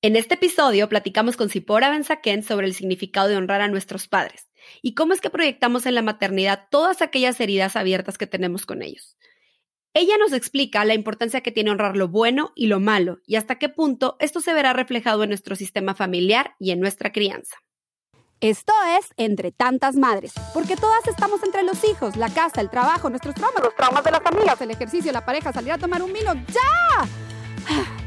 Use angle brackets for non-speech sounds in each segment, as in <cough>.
En este episodio platicamos con Sipora Benzaquén sobre el significado de honrar a nuestros padres y cómo es que proyectamos en la maternidad todas aquellas heridas abiertas que tenemos con ellos. Ella nos explica la importancia que tiene honrar lo bueno y lo malo y hasta qué punto esto se verá reflejado en nuestro sistema familiar y en nuestra crianza. Esto es Entre tantas madres, porque todas estamos entre los hijos, la casa, el trabajo, nuestros traumas, los traumas de las amigas, el ejercicio, la pareja, salir a tomar un vino. ¡Ya!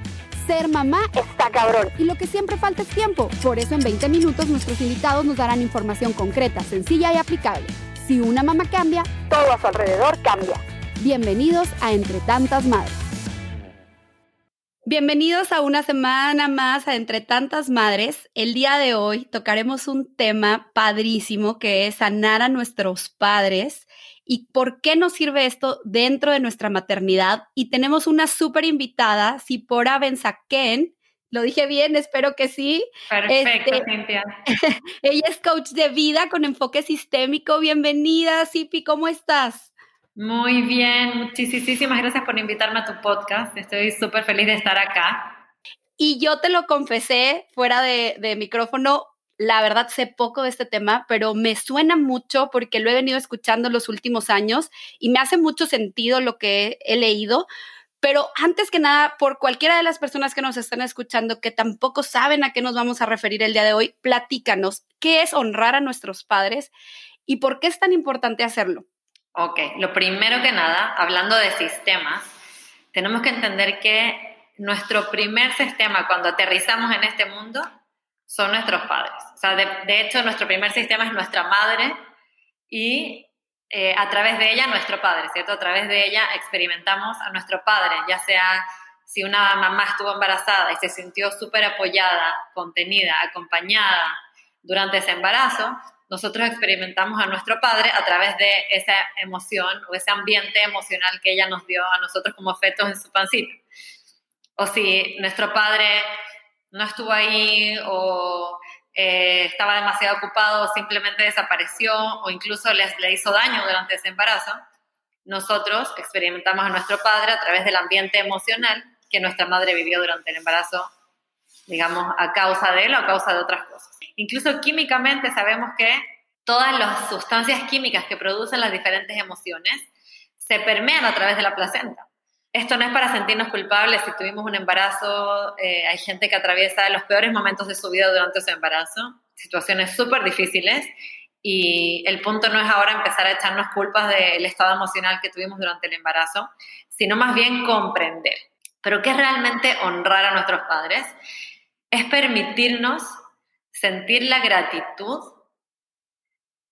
Ser mamá está cabrón. Y lo que siempre falta es tiempo. Por eso en 20 minutos nuestros invitados nos darán información concreta, sencilla y aplicable. Si una mamá cambia, todo a su alrededor cambia. Bienvenidos a Entre tantas madres. Bienvenidos a una semana más a Entre tantas madres. El día de hoy tocaremos un tema padrísimo que es sanar a nuestros padres y por qué nos sirve esto dentro de nuestra maternidad. Y tenemos una súper invitada, Sipora Benzaquén. Lo dije bien, espero que sí. Perfecto, este, Cintia. <laughs> ella es coach de vida con enfoque sistémico. Bienvenida, Sipi, ¿cómo estás? Muy bien, muchísimas gracias por invitarme a tu podcast. Estoy súper feliz de estar acá. Y yo te lo confesé fuera de, micrófono, la verdad sé poco de este tema, pero me suena mucho porque lo he venido escuchando los últimos años y me hace mucho sentido lo que he leído. Pero antes que nada, por cualquiera de las personas que nos están escuchando que tampoco saben a qué nos vamos a referir el día de hoy, platícanos qué es honrar a nuestros padres y por qué es tan importante hacerlo. Ok, lo primero que nada, hablando de sistemas, tenemos que entender que nuestro primer sistema cuando aterrizamos en este mundo son nuestros padres. O sea, de, hecho, nuestro primer sistema es nuestra madre y eh, a través de ella nuestro padre, ¿cierto? A través de ella experimentamos a nuestro padre, ya sea si una mamá estuvo embarazada y se sintió súper apoyada, contenida, acompañada durante ese embarazo, nosotros experimentamos a nuestro padre a través de esa emoción o ese ambiente emocional que ella nos dio a nosotros como fetos en su pancita. O si nuestro padre no estuvo ahí o eh, estaba demasiado ocupado o simplemente desapareció o incluso le, le hizo daño durante ese embarazo, nosotros experimentamos a nuestro padre a través del ambiente emocional que nuestra madre vivió durante el embarazo, digamos, a causa de él o a causa de otras cosas. Incluso químicamente sabemos que todas las sustancias químicas que producen las diferentes emociones se permean a través de la placenta. Esto no es para sentirnos culpables si tuvimos un embarazo, eh, hay gente que atraviesa los peores momentos de su vida durante ese embarazo, situaciones súper difíciles, y el punto no es ahora empezar a echarnos culpas del estado emocional que tuvimos durante el embarazo, sino más bien comprender. Pero ¿qué es realmente honrar a nuestros padres? Es permitirnos sentir la gratitud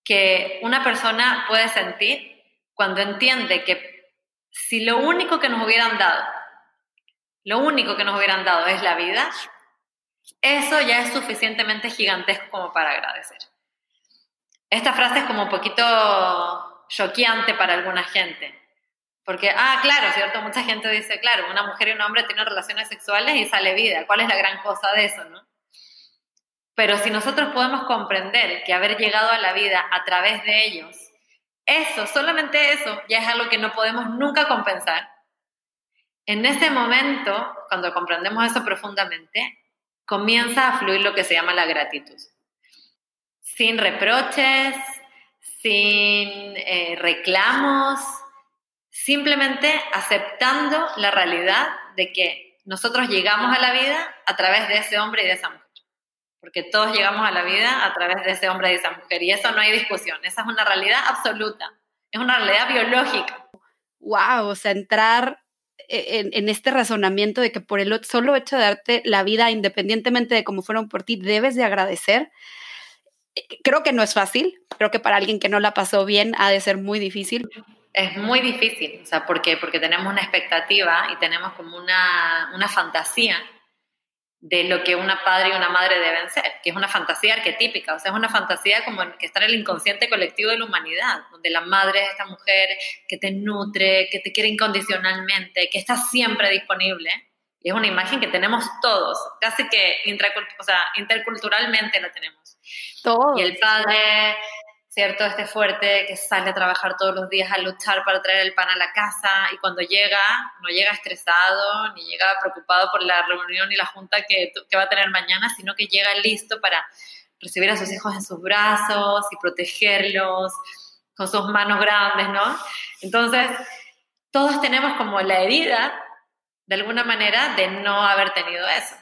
que una persona puede sentir cuando entiende que si lo único que nos hubieran dado, lo único que nos hubieran dado es la vida, eso ya es suficientemente gigantesco como para agradecer. Esta frase es como un poquito choqueante para alguna gente. Porque, ah, claro, ¿cierto? Mucha gente dice, claro, una mujer y un hombre tienen relaciones sexuales y sale vida. ¿Cuál es la gran cosa de eso, no? Pero si nosotros podemos comprender que haber llegado a la vida a través de ellos, eso, solamente eso, ya es algo que no podemos nunca compensar. En ese momento, cuando comprendemos eso profundamente, comienza a fluir lo que se llama la gratitud. Sin reproches, sin eh, reclamos, simplemente aceptando la realidad de que nosotros llegamos a la vida a través de ese hombre y de esa mujer porque todos llegamos a la vida a través de ese hombre y esa mujer, y eso no hay discusión, esa es una realidad absoluta, es una realidad biológica. Wow, o sea, entrar en, en, este razonamiento de que por el solo hecho de darte la vida, independientemente de cómo fueron por ti, debes de agradecer. Eh, creo que no es fácil, creo que para alguien que no la pasó bien ha de ser muy difícil. Es muy difícil, o sea, ¿por qué? Porque tenemos una expectativa y tenemos como una, una fantasía de lo que una padre y una madre deben ser, que es una fantasía arquetípica, o sea, es una fantasía como que está en el inconsciente colectivo de la humanidad, donde la madre es esta mujer que te nutre, que te quiere incondicionalmente, que está siempre disponible. Y es una imagen que tenemos todos, casi que o sea, interculturalmente la tenemos. Todos. Y el padre ¿cierto? Este fuerte que sale a trabajar todos los días a luchar para traer el pan a la casa y cuando llega, no llega estresado ni llega preocupado por la reunión y la junta que, que va a tener mañana, sino que llega listo para recibir a sus hijos en sus brazos y protegerlos con sus manos grandes, ¿no? Entonces, todos tenemos como la herida, de alguna manera, de no haber tenido eso.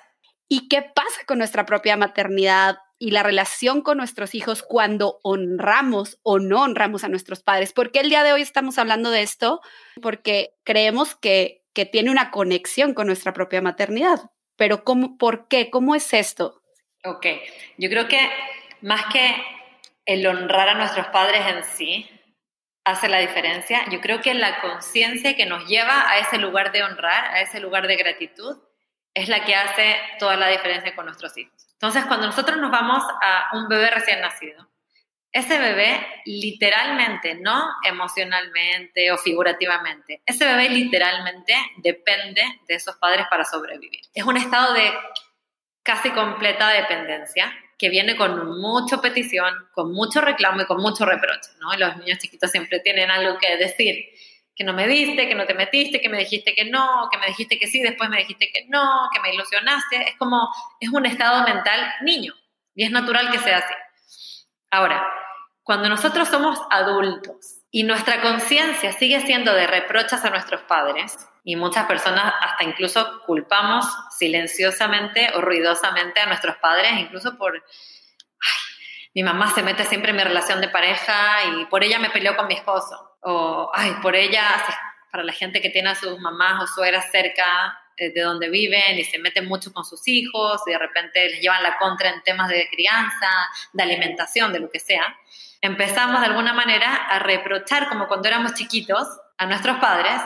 ¿Y qué pasa con nuestra propia maternidad y la relación con nuestros hijos cuando honramos o no honramos a nuestros padres? ¿Por qué el día de hoy estamos hablando de esto? Porque creemos que, que tiene una conexión con nuestra propia maternidad. Pero ¿cómo, ¿por qué? ¿Cómo es esto? Ok, yo creo que más que el honrar a nuestros padres en sí hace la diferencia, yo creo que la conciencia que nos lleva a ese lugar de honrar, a ese lugar de gratitud, es la que hace toda la diferencia con nuestros hijos. Entonces, cuando nosotros nos vamos a un bebé recién nacido, ese bebé literalmente, no emocionalmente o figurativamente, ese bebé literalmente depende de esos padres para sobrevivir. Es un estado de casi completa dependencia que viene con mucha petición, con mucho reclamo y con mucho reproche, ¿no? Los niños chiquitos siempre tienen algo que decir, que no me diste, que no te metiste, que me dijiste que no, que me dijiste que sí, después me dijiste que no, que me ilusionaste, es como, es un estado mental niño y es natural que sea así. Ahora, cuando nosotros somos adultos y nuestra conciencia sigue siendo de reprochas a nuestros padres, y muchas personas hasta incluso culpamos silenciosamente o ruidosamente a nuestros padres, incluso por, ay, mi mamá se mete siempre en mi relación de pareja y por ella me peleó con mi esposo, o, ay, por ella, para la gente que tiene a sus mamás o suegras cerca eh, de donde viven y se meten mucho con sus hijos y de repente les llevan la contra en temas de crianza, de alimentación, de lo que sea, empezamos de alguna manera a reprochar como cuando éramos chiquitos a nuestros padres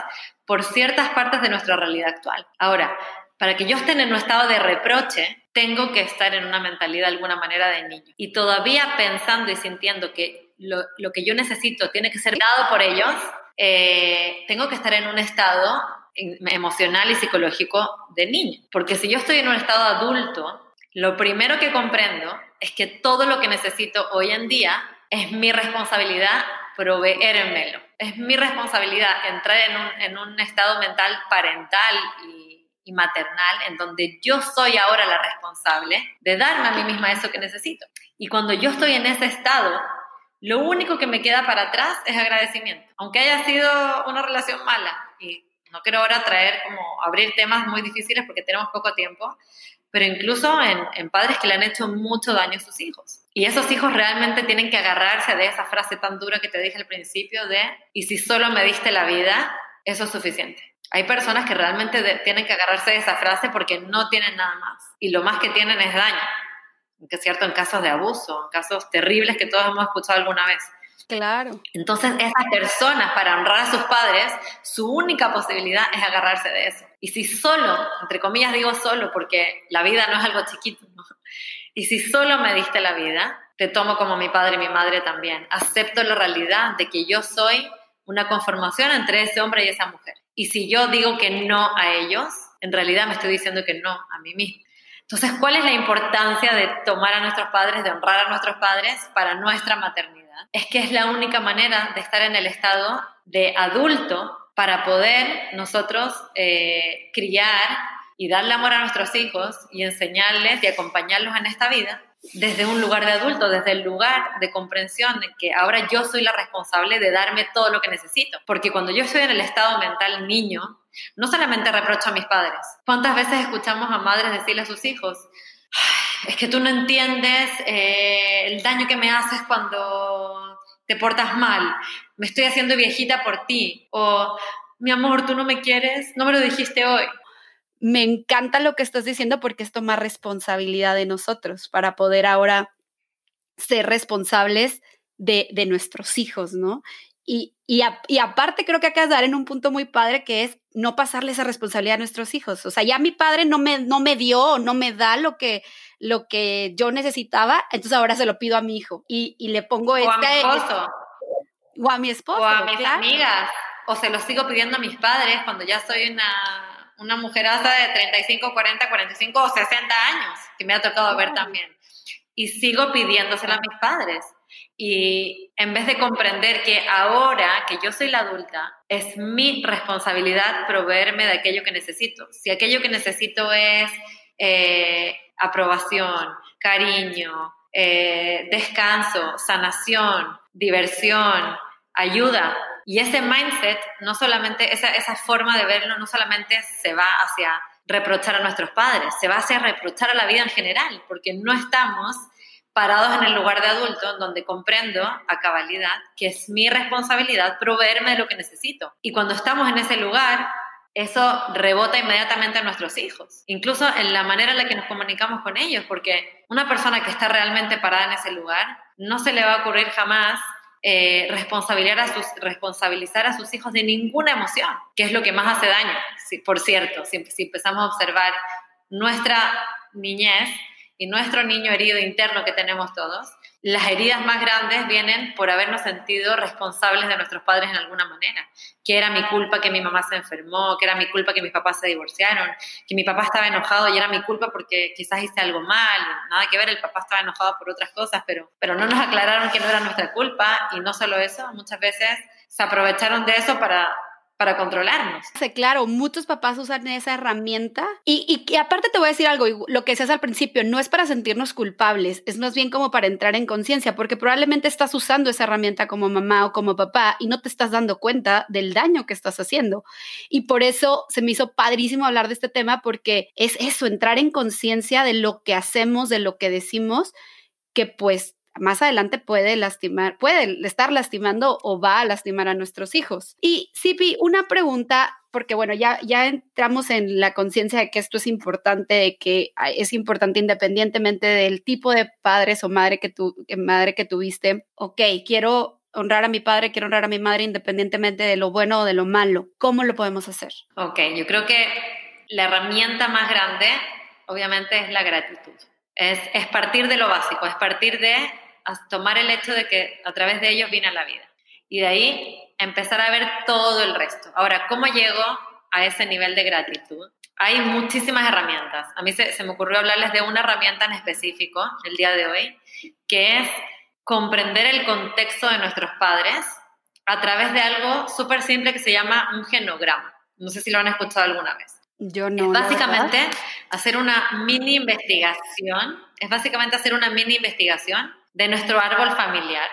por ciertas partes de nuestra realidad actual. Ahora, para que yo esté en un estado de reproche, tengo que estar en una mentalidad de alguna manera de niño. Y todavía pensando y sintiendo que lo, que yo necesito tiene que ser dado por ellos, eh, tengo que estar en un estado emocional y psicológico de niño. Porque si yo estoy en un estado adulto, lo primero que comprendo es que todo lo que necesito hoy en día es mi responsabilidad proveérmelo. Es mi responsabilidad entrar en un, estado mental parental y, y, maternal en donde yo soy ahora la responsable de darme a mí misma eso que necesito. Y cuando yo estoy en ese estado, lo único que me queda para atrás es agradecimiento. Aunque haya sido una relación mala, y no quiero ahora traer como abrir temas muy difíciles porque tenemos poco tiempo, pero incluso en, padres que le han hecho mucho daño a sus hijos. Y esos hijos realmente tienen que agarrarse de esa frase tan dura que te dije al principio de, y si solo me diste la vida, eso es suficiente. Hay personas que realmente tienen que agarrarse de esa frase porque no tienen nada más. Y lo más que tienen es daño. Que es cierto en casos de abuso, en casos terribles que todos hemos escuchado alguna vez. Claro. Entonces, esas personas, para honrar a sus padres, su única posibilidad es agarrarse de eso. Y si solo, entre comillas digo solo, porque la vida no es algo chiquito, ¿no? Y si solo me diste la vida, te tomo como mi padre y mi madre también. Acepto la realidad de que yo soy una conformación entre ese hombre y esa mujer. Y si yo digo que no a ellos, en realidad me estoy diciendo que no a mí mismo. Entonces, ¿cuál es la importancia de tomar a nuestros padres, de honrar a nuestros padres para nuestra maternidad? es que es la única manera de estar en el estado de adulto para poder nosotros eh, criar y darle amor a nuestros hijos y enseñarles y acompañarlos en esta vida desde un lugar de adulto, desde el lugar de comprensión de que ahora yo soy la responsable de darme todo lo que necesito. Porque cuando yo estoy en el estado mental niño, no solamente reprocho a mis padres. ¿Cuántas veces escuchamos a madres decirle a sus hijos, es que tú no entiendes eh, el daño que me haces cuando te portas mal, me estoy haciendo viejita por ti, o mi amor, tú no me quieres, no me lo dijiste hoy. Me encanta lo que estás diciendo porque es tomar responsabilidad de nosotros para poder ahora ser responsables de, de nuestros hijos, ¿no? Y, y, y, aparte creo que hay que dar en un punto muy padre que es no pasarle esa responsabilidad a nuestros hijos. O sea, ya mi padre no me, no me dio, no me da lo que, lo que yo necesitaba, entonces ahora se lo pido a mi hijo y, y le pongo o este... A mi esposo. O a mi esposo. O a mis claro. amigas. O se lo sigo pidiendo a mis padres cuando ya soy una, una mujeraza de 35, 40, 45 o 60 años, que me ha tocado ver también. Y sigo pidiéndosela a mis padres. Y en vez de comprender que ahora que yo soy la adulta, es mi responsabilidad proveerme de aquello que necesito. Si aquello que necesito es eh, aprobación, cariño, eh, descanso, sanación, diversión, ayuda. Y ese mindset, no solamente, esa, esa forma de verlo, no solamente se va hacia reprochar a nuestros padres, se va hacia reprochar a la vida en general, porque no estamos parados en el lugar de adulto, donde comprendo a cabalidad que es mi responsabilidad proveerme de lo que necesito. Y cuando estamos en ese lugar, eso rebota inmediatamente a nuestros hijos, incluso en la manera en la que nos comunicamos con ellos, porque una persona que está realmente parada en ese lugar, no se le va a ocurrir jamás eh, responsabilizar, a sus, responsabilizar a sus hijos de ninguna emoción, que es lo que más hace daño, por cierto, si, si empezamos a observar nuestra niñez y nuestro niño herido interno que tenemos todos, las heridas más grandes vienen por habernos sentido responsables de nuestros padres en alguna manera. Que era mi culpa que mi mamá se enfermó, que era mi culpa que mis papás se divorciaron, que mi papá estaba enojado y era mi culpa porque quizás hice algo mal. Nada que ver, el papá estaba enojado por otras cosas, pero, pero no nos aclararon que no era nuestra culpa. Y no solo eso, muchas veces se aprovecharon de eso para para controlarnos. Sí, claro, muchos papás usan esa herramienta y, y, aparte te voy a decir algo, lo que decías al principio, no es para sentirnos culpables, es más bien como para entrar en conciencia, porque probablemente estás usando esa herramienta como mamá o como papá y no te estás dando cuenta del daño que estás haciendo. Y por eso se me hizo padrísimo hablar de este tema, porque es eso, entrar en conciencia de lo que hacemos, de lo que decimos, que pues más adelante puede lastimar, puede estar lastimando o va a lastimar a nuestros hijos. Y Sipi, una pregunta, porque bueno, ya, ya entramos en la conciencia de que esto es importante, de que es importante independientemente del tipo de padres o madre que, tu, madre que tuviste. Ok, quiero honrar a mi padre, quiero honrar a mi madre independientemente de lo bueno o de lo malo. ¿Cómo lo podemos hacer? Ok, yo creo que la herramienta más grande, obviamente, es la gratitud. Es, es, partir de lo básico, es partir de a tomar el hecho de que a través de ellos viene la vida. Y de ahí empezar a ver todo el resto. Ahora, ¿cómo llego a ese nivel de gratitud? Hay muchísimas herramientas. A mí se, me ocurrió hablarles de una herramienta en específico el día de hoy, que es comprender el contexto de nuestros padres a través de algo súper simple que se llama un genograma. No sé si lo han escuchado alguna vez. Yo no. Es básicamente hacer una mini investigación, es básicamente hacer una mini investigación de nuestro árbol familiar,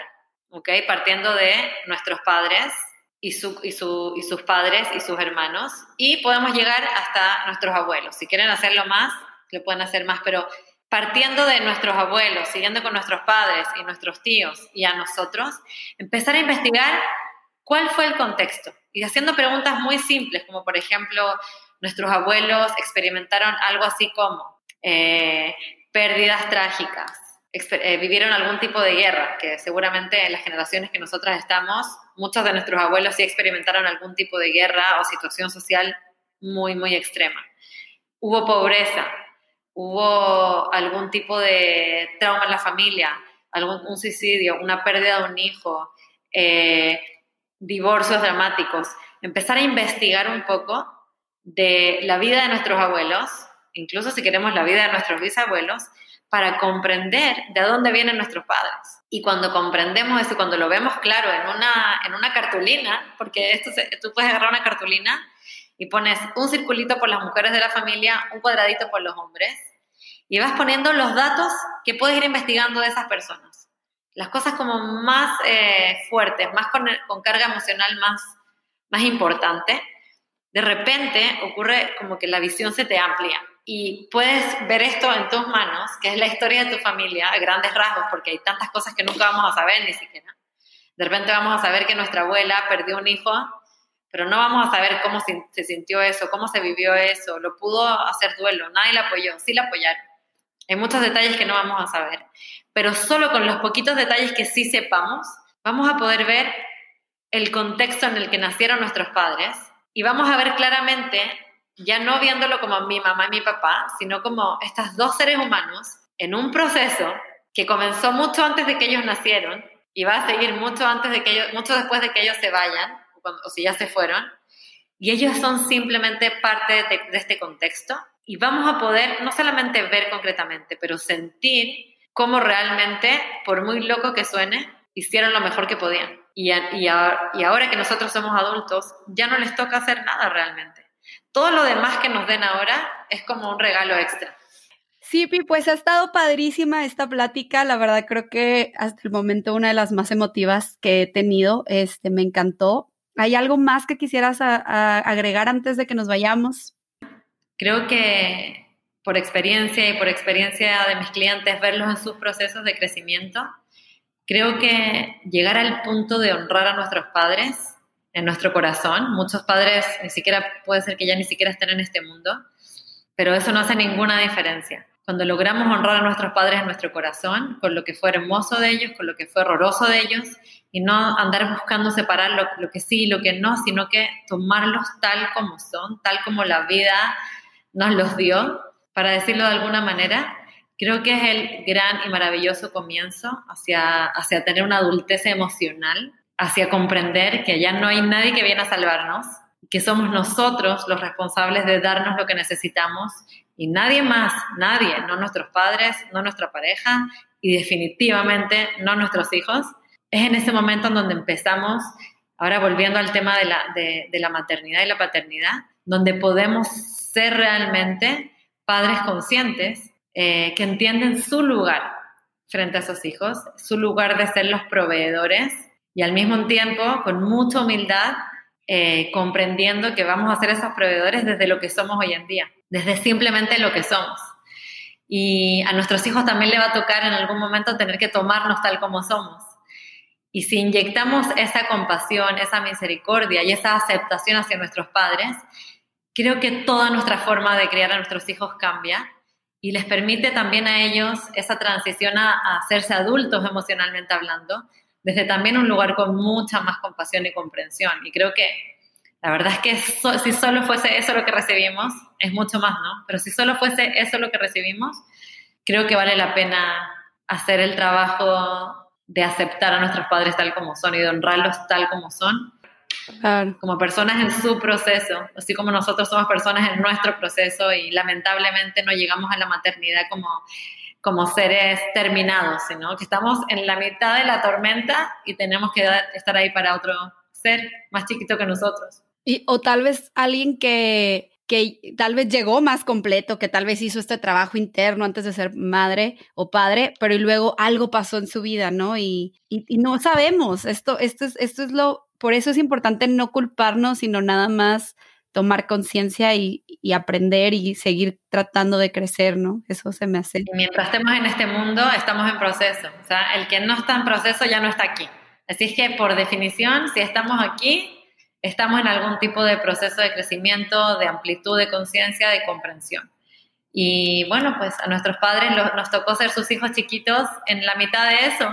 ¿ok? Partiendo de nuestros padres y, su, y, su, y sus padres y sus hermanos, y podemos llegar hasta nuestros abuelos. Si quieren hacerlo más, lo pueden hacer más, pero partiendo de nuestros abuelos, siguiendo con nuestros padres y nuestros tíos y a nosotros, empezar a investigar cuál fue el contexto y haciendo preguntas muy simples, como por ejemplo, nuestros abuelos experimentaron algo así como eh, pérdidas trágicas, eh, vivieron algún tipo de guerra, que seguramente en las generaciones que nosotras estamos, muchos de nuestros abuelos sí experimentaron algún tipo de guerra o situación social muy, muy extrema. Hubo pobreza, hubo algún tipo de trauma en la familia, algún un suicidio, una pérdida de un hijo, eh, divorcios dramáticos. Empezar a investigar un poco de la vida de nuestros abuelos, incluso si queremos la vida de nuestros bisabuelos, para comprender de dónde vienen nuestros padres. Y cuando comprendemos eso, cuando lo vemos claro en una, en una cartulina, porque esto tú puedes agarrar una cartulina y pones un circulito por las mujeres de la familia, un cuadradito por los hombres, y vas poniendo los datos que puedes ir investigando de esas personas. Las cosas como más eh, fuertes, más con, con carga emocional más, más importante, de repente ocurre como que la visión se te amplia y puedes ver esto en tus manos, que es la historia de tu familia, a grandes rasgos, porque hay tantas cosas que nunca vamos a saber ni siquiera. De repente vamos a saber que nuestra abuela perdió un hijo, pero no vamos a saber cómo se sintió eso, cómo se vivió eso, lo pudo hacer duelo, nadie la apoyó, sí la apoyaron. Hay muchos detalles que no vamos a saber, pero solo con los poquitos detalles que sí sepamos, vamos a poder ver el contexto en el que nacieron nuestros padres y vamos a ver claramente ya no viéndolo como mi mamá y mi papá, sino como estos dos seres humanos en un proceso que comenzó mucho antes de que ellos nacieron y va a seguir mucho antes de que ellos, mucho después de que ellos se vayan o, si ya se fueron. Y ellos son simplemente parte de, este contexto y vamos a poder no solamente ver concretamente, pero sentir cómo realmente, por muy loco que suene, hicieron lo mejor que podían. Y, ahora que nosotros somos adultos, ya no les toca hacer nada realmente. Todo lo demás que nos den ahora es como un regalo extra. Sí, Pi, pues ha estado padrísima esta plática. La verdad creo que hasta el momento una de las más emotivas que he tenido. Este, me encantó. ¿Hay algo más que quisieras agregar antes de que nos vayamos? Creo que por experiencia y por experiencia de mis clientes, verlos en sus procesos de crecimiento, creo que llegar al punto de honrar a nuestros padres en nuestro corazón, muchos padres ni siquiera puede ser que ya ni siquiera estén en este mundo, pero eso no hace ninguna diferencia. Cuando logramos honrar a nuestros padres en nuestro corazón, con lo que fue hermoso de ellos, con lo que fue horroroso de ellos, y no andar buscando separar lo, lo que sí y lo que no, sino que tomarlos tal como son, tal como la vida nos los dio, para decirlo de alguna manera, creo que es el gran y maravilloso comienzo hacia, hacia tener una adultez emocional, hacia comprender que ya no hay nadie que viene a salvarnos, que somos nosotros los responsables de darnos lo que necesitamos y nadie más, nadie, no nuestros padres, no nuestra pareja y definitivamente no nuestros hijos. Es en ese momento en donde empezamos, ahora volviendo al tema de la, de, la maternidad y la paternidad, donde podemos ser realmente padres conscientes eh, que entienden su lugar frente a sus hijos, su lugar de ser los proveedores y al mismo tiempo con mucha humildad eh, comprendiendo que vamos a ser esos proveedores desde lo que somos hoy en día, desde simplemente lo que somos. Y a nuestros hijos también le va a tocar en algún momento tener que tomarnos tal como somos. Y si inyectamos esa compasión, esa misericordia y esa aceptación hacia nuestros padres, creo que toda nuestra forma de criar a nuestros hijos cambia y les permite también a ellos esa transición a, hacerse adultos emocionalmente hablando, desde también un lugar con mucha más compasión y comprensión. Y creo que la verdad es que si solo fuese eso lo que recibimos, es mucho más, ¿no? Pero si solo fuese eso lo que recibimos, creo que vale la pena hacer el trabajo de aceptar a nuestros padres tal como son y de honrarlos tal como son como personas en su proceso, así como nosotros somos personas en nuestro proceso y lamentablemente no llegamos a la maternidad como, como seres terminados, sino que estamos en la mitad de la tormenta y tenemos que estar ahí para otro ser más chiquito que nosotros. Y, o tal vez alguien que, que tal vez llegó más completo, que tal vez hizo este trabajo interno antes de ser madre o padre, pero y luego algo pasó en su vida, ¿no? Y, y, no sabemos, esto, esto, es, esto es lo por eso es importante no culparnos, sino nada más tomar conciencia y, aprender y seguir tratando de crecer, ¿no? Eso se me hace. mientras estemos en este mundo, estamos en proceso. O sea, el que no está en proceso ya no está aquí. Así es que, por definición, si estamos aquí, estamos en algún tipo de proceso de crecimiento, de amplitud de conciencia, de comprensión. Y bueno, pues a nuestros padres nos tocó ser sus hijos chiquitos en la mitad de eso.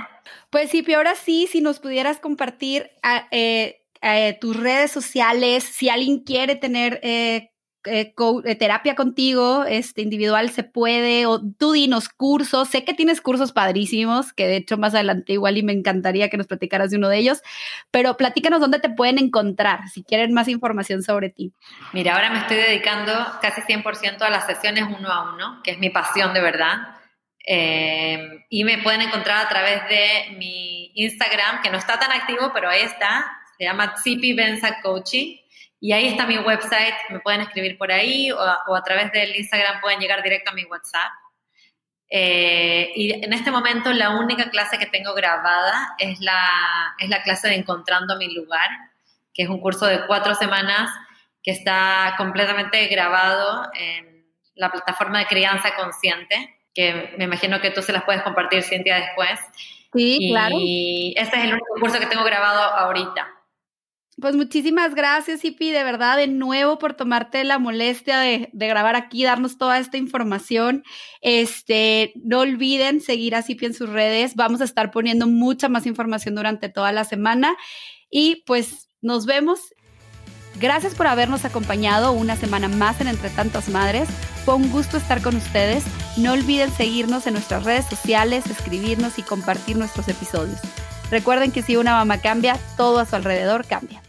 Pues sí, pero ahora sí, si nos pudieras compartir ah, eh, eh, tus redes sociales, si alguien quiere tener eh, terapia contigo, este, individual se puede, o tú dinos cursos, sé que tienes cursos padrísimos, que de hecho más adelante igual y me encantaría que nos platicaras de uno de ellos, pero platícanos dónde te pueden encontrar, si quieren más información sobre ti. Mira, ahora me estoy dedicando casi 100% a las sesiones uno a uno, que es mi pasión de verdad. Eh, y me pueden encontrar a través de mi Instagram, que no está tan activo, pero ahí está. Se llama Zipi Benza Coaching. Y ahí está mi website. Me pueden escribir por ahí o, a través del Instagram pueden llegar directo a mi WhatsApp. Eh, y en este momento la única clase que tengo grabada es la, es la clase de Encontrando mi lugar, que es un curso de cuatro semanas que está completamente grabado en la plataforma de crianza consciente que me imagino que tú se las puedes compartir, Cintia, después. Sí, claro. Y ese es el único curso que tengo grabado ahorita. Pues muchísimas gracias, Ipi, de verdad, de nuevo por tomarte la molestia de, grabar aquí, darnos toda esta información. Este, no olviden seguir a Zipi en sus redes. Vamos a estar poniendo mucha más información durante toda la semana. Y pues nos vemos Gracias por habernos acompañado una semana más en Entre Tantas Madres. Fue un gusto estar con ustedes. No olviden seguirnos en nuestras redes sociales, escribirnos y compartir nuestros episodios. Recuerden que si una mamá cambia, todo a su alrededor cambia.